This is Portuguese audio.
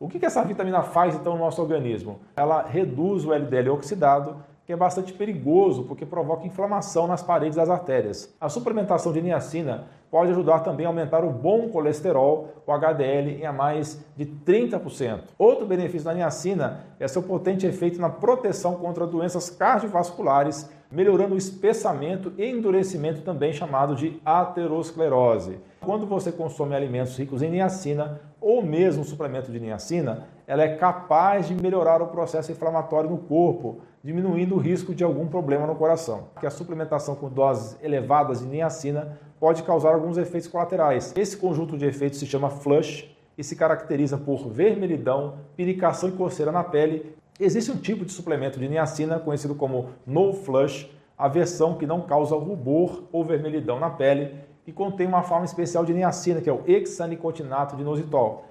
O que essa vitamina faz então no nosso organismo? Ela reduz o LDL oxidado, que é bastante perigoso porque provoca inflamação nas paredes das artérias. A suplementação de niacina pode ajudar também a aumentar o bom colesterol, o HDL, em a mais de 30%. Outro benefício da niacina é seu potente efeito na proteção contra doenças cardiovasculares, melhorando o espessamento e endurecimento também chamado de aterosclerose. Quando você consome alimentos ricos em niacina ou mesmo suplemento de niacina, ela é capaz de melhorar o processo inflamatório no corpo, diminuindo o risco de algum problema no coração. Que a suplementação com doses elevadas de niacina pode causar alguns efeitos colaterais. Esse conjunto de efeitos se chama flush e se caracteriza por vermelhidão, piricação e coceira na pele. Existe um tipo de suplemento de niacina conhecido como no flush, a versão que não causa rubor ou vermelhidão na pele e contém uma forma especial de niacina, que é o hexanicotinato de inositol.